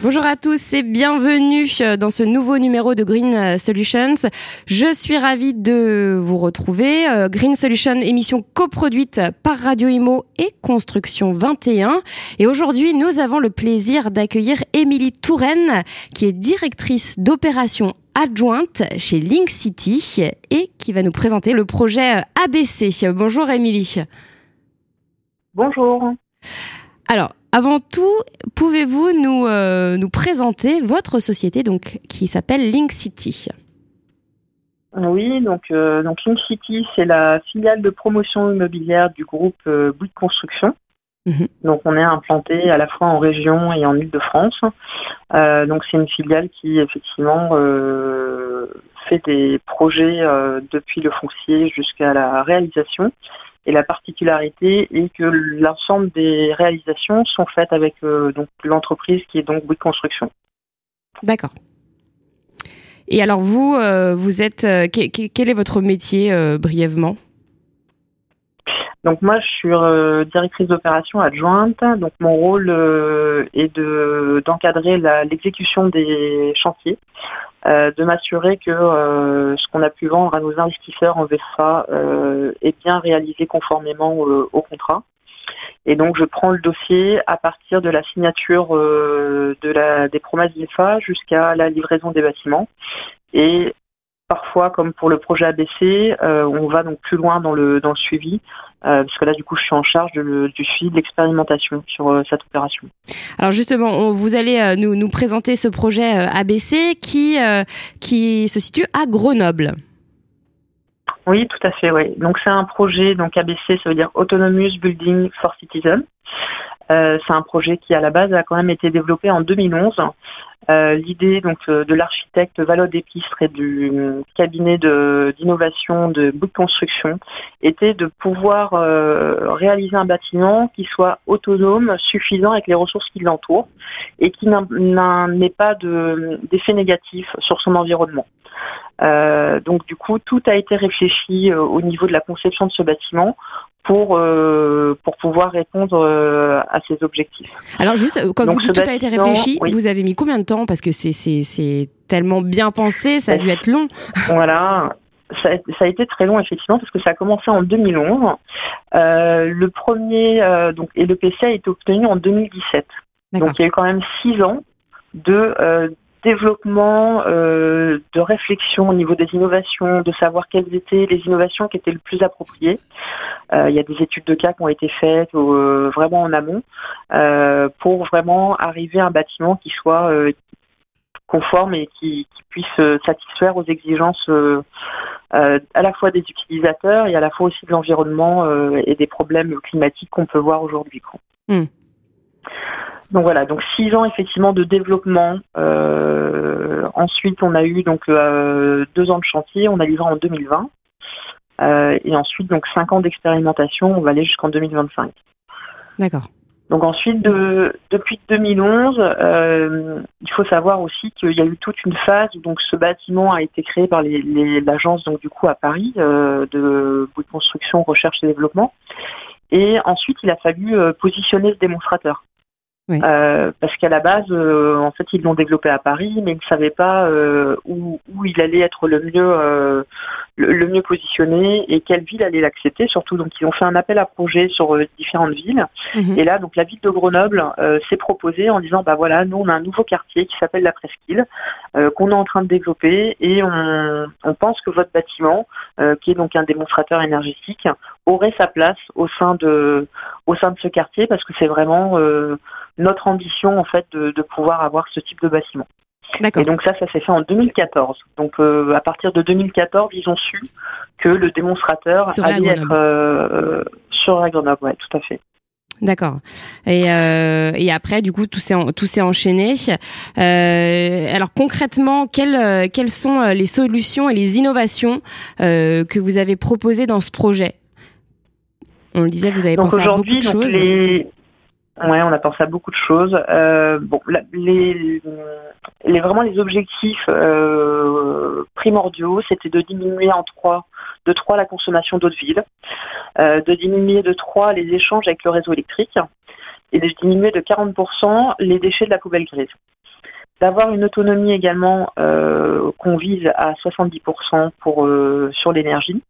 Bonjour à tous et bienvenue euh, dans ce nouveau numéro de Green euh, Solutions. Je suis ravie de vous retrouver. Euh, Green Solutions, émission coproduite par Radio Imo et Construction 21. Et aujourd'hui, nous avons le plaisir d'accueillir Émilie Touraine, qui est directrice d'opération adjointe chez Link City et qui va nous présenter le projet ABC. Bonjour Émilie. Bonjour. Alors, avant tout, pouvez-vous nous, euh, nous présenter votre société donc, qui s'appelle Link City? Oui, donc, euh, donc Link City, c'est la filiale de promotion immobilière du groupe euh, Bouygues Construction. Mhm. Donc on est implanté à la fois en région et en Ile-de-France. donc c'est une filiale qui effectivement fait des projets depuis le foncier jusqu'à la réalisation et la particularité est que l'ensemble des réalisations sont faites avec euh, donc l'entreprise qui est donc Bouygues Construction. D'accord. Et alors vous, euh, vous êtes, euh, quel est votre métier brièvement? Donc moi, je suis directrice d'opération adjointe. Donc mon rôle est de d'encadrer l'exécution des chantiers. Euh, de m'assurer que euh, ce qu'on a pu vendre à nos investisseurs en VFA euh, est bien réalisé conformément au contrat. Et donc je prends le dossier à partir de la signature de la, des promesses VFA jusqu'à la livraison des bâtiments. Et parfois, comme pour le projet ABC, on va donc plus loin dans le, dans le suivi euh, parce que là, du coup, je suis en charge de du suivi de l'expérimentation sur euh, cette opération. Alors justement, vous allez euh, nous, nous, présenter ce projet ABC qui, qui se situe à Grenoble. Oui, tout à fait. Oui. Donc c'est un projet. Donc ABC, ça veut dire Autonomous Building for Citizens. Euh, c'est un projet qui à la base a quand même été développé en 2011. Euh, l'idée donc euh, de l'architecte Valode Épistre et du cabinet d'innovation de, Bout de Construction était de pouvoir réaliser un bâtiment qui soit autonome, suffisant avec les ressources qui l'entourent et qui n'ait pas d'effet négatif sur son environnement. donc du coup, tout a été réfléchi au niveau de la conception de ce bâtiment pour euh, pour pouvoir répondre euh, à ces objectifs. Alors juste quand vous dites tout a été réfléchi, vous avez mis combien de parce que c'est tellement bien pensé, ça a dû être long. Voilà. Ça, ça, a été très long effectivement parce que ça a commencé en 2011. Euh, le premier euh, donc et le PC a été obtenu en 2017. Donc il y a eu quand même six ans de euh, développement, euh, de réflexion au niveau des innovations, de savoir quelles étaient les innovations qui étaient le plus appropriées. Euh, il y a des études de cas qui ont été faites euh, vraiment en amont pour vraiment arriver à un bâtiment qui soit conforme et qui, puisse satisfaire aux exigences à la fois des utilisateurs et à la fois aussi de l'environnement et des problèmes climatiques qu'on peut voir aujourd'hui. Donc voilà, donc six ans effectivement de développement. Euh, ensuite, on a eu donc euh, deux ans de chantier, on a livré en 2020. Euh, et ensuite, donc cinq ans d'expérimentation, on va aller jusqu'en 2025. D'accord. Donc ensuite, de, depuis 2011, euh, il faut savoir aussi qu'il y a eu toute une phase où donc ce bâtiment a été créé par l'agence donc du coup à Paris euh, de bout de construction, recherche et développement. Et ensuite, il a fallu positionner ce démonstrateur. Euh, parce qu'à la base, euh, en fait, ils l'ont développé à Paris, mais ils ne savaient pas euh, où, où, il allait être le mieux, le, mieux positionné et quelle ville allait l'accepter. Surtout, donc, ils ont fait un appel à projet sur différentes villes. Mhm. Et là, donc, la ville de Grenoble s'est proposée en disant, bah voilà, nous, on a un nouveau quartier qui s'appelle la Presqu'île, qu'on est en train de développer, et on, on pense que votre bâtiment, qui est donc un démonstrateur énergétique, aurait sa place au sein de, au sein de ce quartier, parce que c'est vraiment notre ambition en fait de, pouvoir avoir ce type de bâtiment. Et donc ça, ça s'est fait en 2014. Donc euh, à partir de 2014, ils ont su que le démonstrateur allait être euh, sur la Grenoble. Ouais, tout à fait. D'accord. Et, euh, et après, du coup, tout s'est tout s'est enchaîné. Euh, alors concrètement, quelles quelles sont les solutions et les innovations euh, que vous avez proposées dans ce projet? On le disait, vous avez pensé à beaucoup de choses. Les, Ouais, on a pensé à beaucoup de choses. Euh, bon, les, les, vraiment les objectifs euh, primordiaux, c'était de diminuer en trois, de trois la consommation d'eau de ville, euh, de diminuer de trois les échanges avec le réseau électrique et de diminuer de 40% les déchets de la poubelle grise. D'avoir une autonomie également qu'on vise à 70% pour sur l'énergie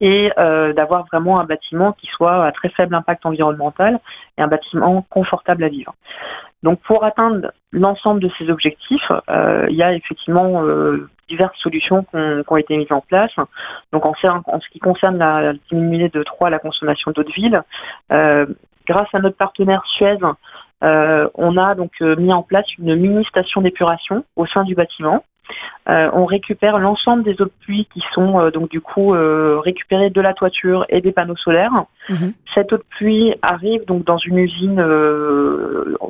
et euh, d'avoir vraiment un bâtiment qui soit à très faible impact environnemental et un bâtiment confortable à vivre. Donc pour atteindre l'ensemble de ces objectifs, euh, il y a effectivement euh, diverses solutions qui ont, été mises en place. Donc en, ce qui concerne la, diminuer de 3 la consommation d'eau de ville, grâce à notre partenaire Suez, on a donc mis en place une mini station d'épuration au sein du bâtiment euh, on récupère l'ensemble des eaux de pluie qui sont euh, donc du coup euh, récupérées de la toiture et des panneaux solaires. Mhm. Cette eau de pluie arrive donc dans une usine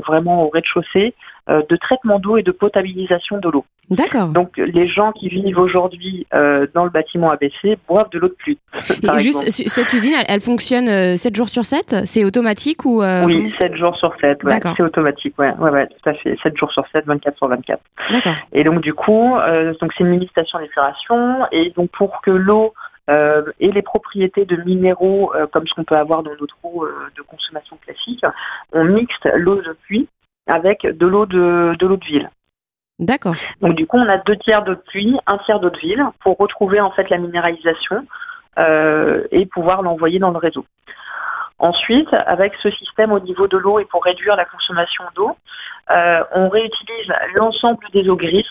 vraiment au rez-de-chaussée de traitement d'eau et de potabilisation de l'eau. D'accord. Donc les gens qui vivent aujourd'hui euh, dans le bâtiment ABC boivent de l'eau de pluie. Et juste, cette usine, elle, fonctionne 7 euh, jours sur 7 C'est automatique ou Oui, 7 jours sur 7, ouais, c'est automatique, ouais, ouais, ouais, tout à fait. 7 jours sur 7, 24 sur 24. D'accord. Et donc du coup, donc c'est une mini station d'épuration et donc pour que l'eau et les propriétés de minéraux, comme ce qu'on peut avoir dans notre eau de consommation classique, on mixte l'eau de pluie avec de l'eau de, de l'eau de ville. D'accord. Donc du coup, on a deux tiers d'eau de pluie, un tiers d'eau de ville pour retrouver en fait la minéralisation euh, et pouvoir l'envoyer dans le réseau. Ensuite, avec ce système au niveau de l'eau et pour réduire la consommation d'eau, euh, on réutilise l'ensemble des eaux grises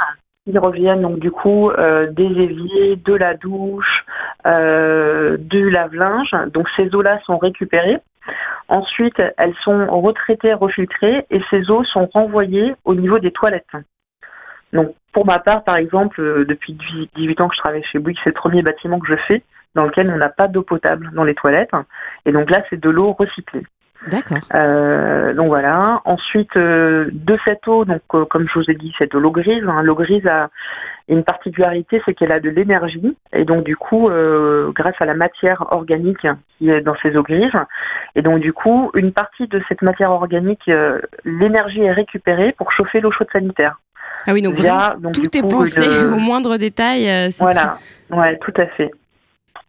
qui reviennent donc du coup euh, des éviers, de la douche, du lave-linge. Donc ces eaux-là sont récupérées Ensuite, elles sont retraitées, refiltrées et ces eaux sont renvoyées au niveau des toilettes. Donc, pour ma part, par exemple, euh, depuis 18 ans que je travaille chez Bouygues, c'est le premier bâtiment que je fais dans lequel on n'a pas d'eau potable dans les toilettes. Et donc là, c'est de l'eau recyclée. D'accord. Euh, donc voilà. Ensuite, euh, de cette eau, donc euh, comme je vous ai dit, c'est de l'eau grise. Hein. L'eau grise a une particularité, c'est qu'elle a de l'énergie. Et donc du coup, grâce à la matière organique qui est dans ces eaux grises, et donc du coup, une partie de cette matière organique, l'énergie est récupérée pour chauffer l'eau chaude sanitaire. Ah oui, donc, tout est pensé au moindre détail. voilà, ouais, tout à fait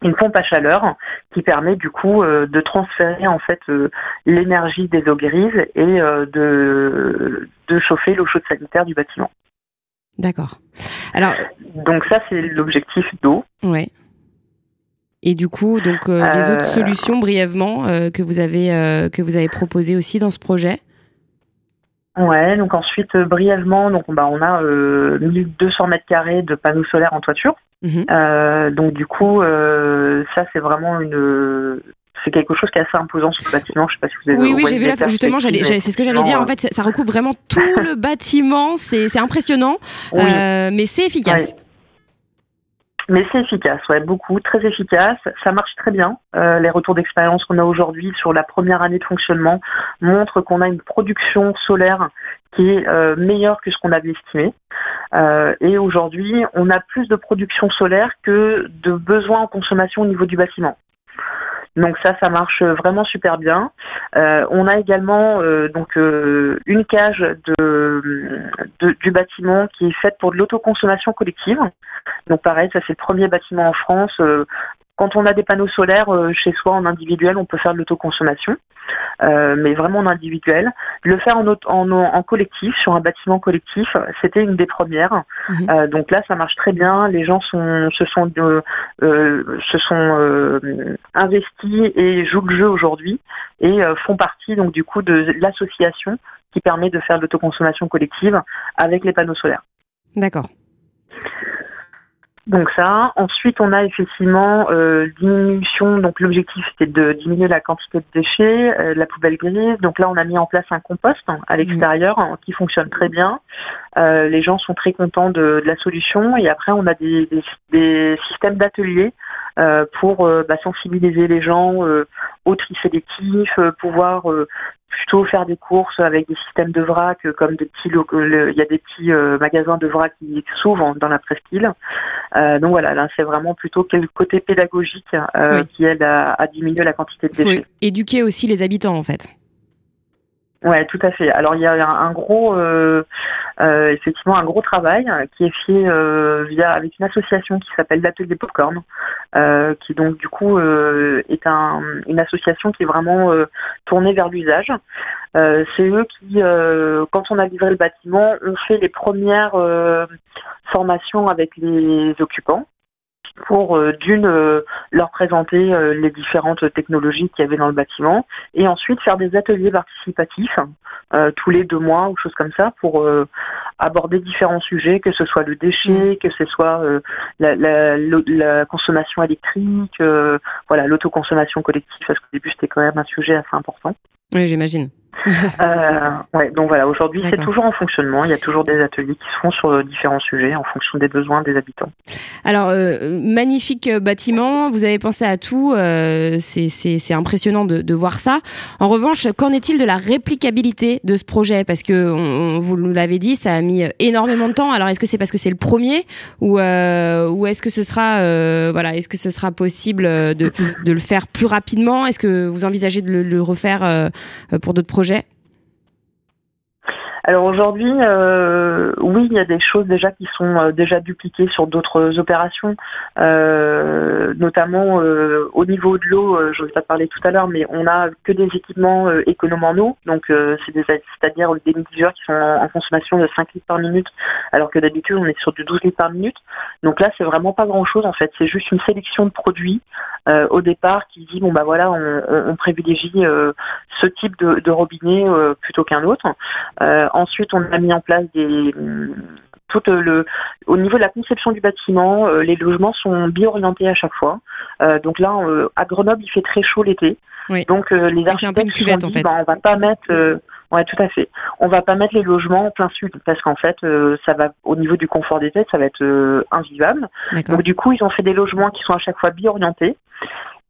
une pompe à chaleur qui permet du coup euh, de transférer en fait euh, l'énergie des eaux grises et euh, de, de chauffer l'eau chaude sanitaire du bâtiment. D'accord. Alors donc ça c'est l'objectif d'eau. Ouais. Et du coup donc les autres solutions brièvement que vous avez que vous avez proposées aussi dans ce projet? Ouais, donc ensuite brièvement, donc bah, on a 1200 mètres carrés de panneaux solaires en toiture. Mhm. Euh, donc du coup, euh, ça c'est vraiment une c'est quelque chose qui est assez imposant sur le bâtiment. Je sais pas si vous avez Oui, oui, j'ai vu la justement, c'est ce que j'allais dire. En fait, ça recouvre vraiment tout le bâtiment. C'est impressionnant, euh, mais c'est efficace. Mais c'est efficace, ouais, beaucoup, très efficace. Ça marche très bien. Euh, les retours d'expérience qu'on a aujourd'hui sur la première année de fonctionnement montrent qu'on a une production solaire qui est euh, meilleure que ce qu'on avait estimé. Euh, et aujourd'hui, on a plus de production solaire que de besoins en consommation au niveau du bâtiment. Donc ça, ça marche vraiment super bien. Euh, on a également euh, donc euh, une cage de, du bâtiment qui est faite pour de l'autoconsommation collective. Donc pareil, ça c'est le premier bâtiment en France quand on a des panneaux solaires euh, chez soi en individuel, on peut faire de l'autoconsommation, euh, mais vraiment en individuel. Le faire en, en, en, collectif, sur un bâtiment collectif, c'était une des premières. Mhm. Euh, donc là, ça marche très bien. Les gens sont, se sont, se sont investis et jouent le jeu aujourd'hui et font partie donc du coup de l'association qui permet de faire de l'autoconsommation collective avec les panneaux solaires. D'accord. Donc ça. Ensuite, on a effectivement euh, diminution. Donc l'objectif c'était de diminuer la quantité de déchets, euh, la poubelle grise. Donc là, on a mis en place un compost à l'extérieur hein, qui fonctionne très bien. Euh, les gens sont très contents de, la solution. Et après, on a des, des, systèmes d'ateliers euh, pour euh, bah, sensibiliser les gens au tri sélectif, pouvoir plutôt faire des courses avec des systèmes de vrac, comme des petits, il y a des petits magasins de vrac qui s'ouvrent dans la presqu'île. donc voilà, là c'est vraiment plutôt le côté pédagogique qui aide à, diminuer la quantité de déchets. Faut éduquer aussi les habitants en fait. Ouais, tout à fait. Alors il y a un, gros, euh, euh, effectivement, un gros travail qui est fait euh, via avec une association qui s'appelle l'Atelier Popcorn, euh, qui donc du coup euh, est un, une association qui est vraiment tournée vers l'usage. C'est eux qui, quand on a livré le bâtiment, ont fait les premières formations avec les occupants pour euh, d'une euh, leur présenter euh, les différentes technologies qu'il y avait dans le bâtiment et ensuite faire des ateliers participatifs tous les deux mois ou choses comme ça pour aborder différents sujets, que ce soit le déchet, mm. que ce soit la, la, la, consommation électrique, voilà l'autoconsommation collective parce qu'au début c'était quand même un sujet assez important. Oui, j'imagine. euh, ouais, donc voilà, aujourd'hui c'est toujours en fonctionnement. Il y a toujours des ateliers qui se font sur euh, différents sujets en fonction des besoins des habitants. Alors, euh, magnifique euh, bâtiment, vous avez pensé à tout, euh, c'est impressionnant de, de, voir ça. En revanche, qu'en est-il de la réplicabilité de ce projet? Parce que on, vous nous l'avez dit, ça a mis énormément de temps. Alors, est-ce que c'est parce que c'est le premier ou, ou est-ce que ce sera voilà, est-ce que ce sera possible de, de le faire plus rapidement? Est-ce que vous envisagez de le, le refaire pour d'autres projets? Alors aujourd'hui, euh, oui, il y a des choses déjà qui sont euh, déjà dupliquées sur d'autres opérations, euh, notamment au niveau de l'eau. je vais pas parler tout à l'heure, mais on a que des équipements économes en eau, donc c'est c'est-à-dire des mitigeurs qui sont en, consommation de 5 litres par minute, alors que d'habitude on est sur du 12 litres par minute. Donc là, c'est vraiment pas grand-chose en fait. C'est juste une sélection de produits au départ qui dit bon bah voilà, on, on privilégie ce type de, de robinet plutôt qu'un autre. Ensuite, on a mis en place des tout le au niveau de la conception du bâtiment, euh, les logements sont bio-orientés à chaque fois. Euh, donc là, euh, à Grenoble, il fait très chaud l'été. Donc les architectes se sont dit, bah, on va pas mettre Ouais, tout à fait. On va pas mettre les logements en plein sud parce qu'en fait, ça va au niveau du confort des têtes, ça va être invivable. Donc du coup, ils ont fait des logements qui sont à chaque fois bio-orientés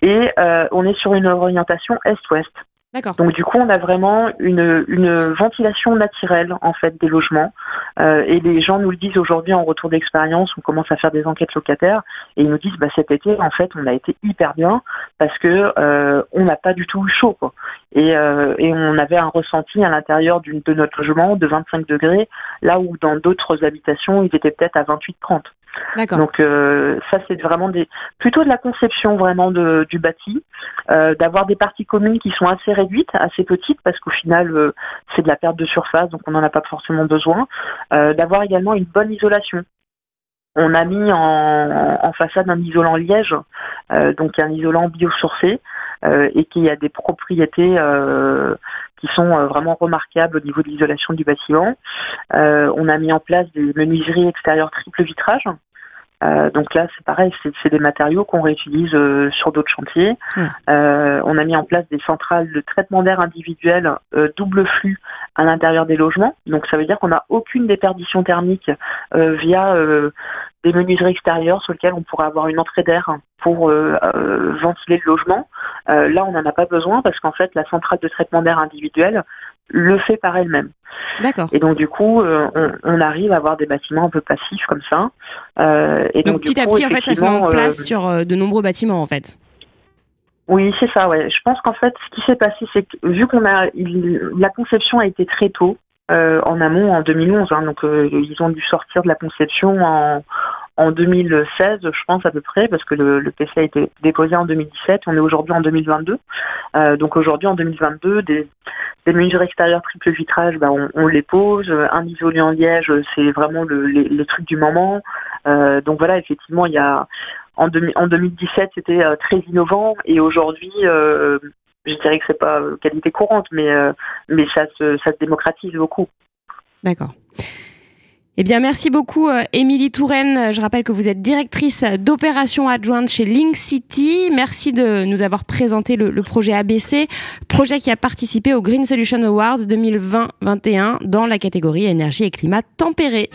et on est sur une orientation est-ouest. Donc du coup, on a vraiment une, une ventilation naturelle en fait des logements. Euh, et les gens nous le disent aujourd'hui en retour d'expérience. On commence à faire des enquêtes locataires et ils nous disent bah cet été en fait on a été hyper bien parce que euh, on n'a pas du tout eu chaud quoi. Et, euh, et on avait un ressenti à l'intérieur de notre logement de 25 degrés là où dans d'autres habitations ils étaient peut-être à 28-30. Donc euh, ça c'est vraiment des plutôt de la conception vraiment de, du bâti, euh, d'avoir des parties communes qui sont assez réduites, assez petites parce qu'au final euh, c'est de la perte de surface donc on n'en a pas forcément besoin, d'avoir également une bonne isolation. On a mis en, en façade un isolant liège, donc un isolant biosourcé et qui a des propriétés qui sont vraiment remarquables au niveau de l'isolation du bâtiment. on a mis en place des menuiseries extérieures triple vitrage euh, donc là, c'est pareil, c'est des matériaux qu'on réutilise euh, sur d'autres chantiers. Euh, on a mis en place des centrales de traitement d'air individuelles double flux à l'intérieur des logements. Donc ça veut dire qu'on n'a aucune déperdition thermique via des menuiseries extérieures sur lesquelles on pourrait avoir une entrée d'air pour ventiler le logement. Là, on n'en a pas besoin parce qu'en fait, la centrale de traitement d'air individuelle le fait par elle-même. D'accord. Et donc du coup, euh, on, arrive à avoir des bâtiments un peu passifs comme ça. Euh, et donc, petit à petit, en fait, ça se met en place euh, sur de nombreux bâtiments, en fait. Oui, c'est ça. Ouais. Je pense qu'en fait, ce qui s'est passé, c'est que vu qu'on a la conception a été très tôt en amont, en 2011, hein, donc ils ont dû sortir de la conception en en 2016, je pense à peu près, parce que le, le PC a été déposé en 2017, on est aujourd'hui en 2022. Euh, donc aujourd'hui en 2022, des, des mesures extérieures triple vitrage, ben on, les pose. Un isolé en liège, c'est vraiment le, les, les, trucs du moment. Euh, donc voilà, effectivement, il y a en, en 2017, c'était euh, très innovant, et aujourd'hui, je dirais que c'est pas qualité courante, mais ça se démocratise beaucoup. D'accord. Eh bien, merci beaucoup, euh, Émilie Touraine. Je rappelle que vous êtes directrice d'opération adjointe chez Link City. Merci de nous avoir présenté le, projet ABC, projet qui a participé au Green Solution Awards 2020-21 dans la catégorie énergie et climat tempéré.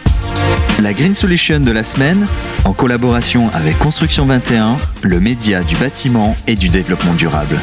La Green Solution de la semaine, en collaboration avec Construction 21, le média du bâtiment et du développement durable.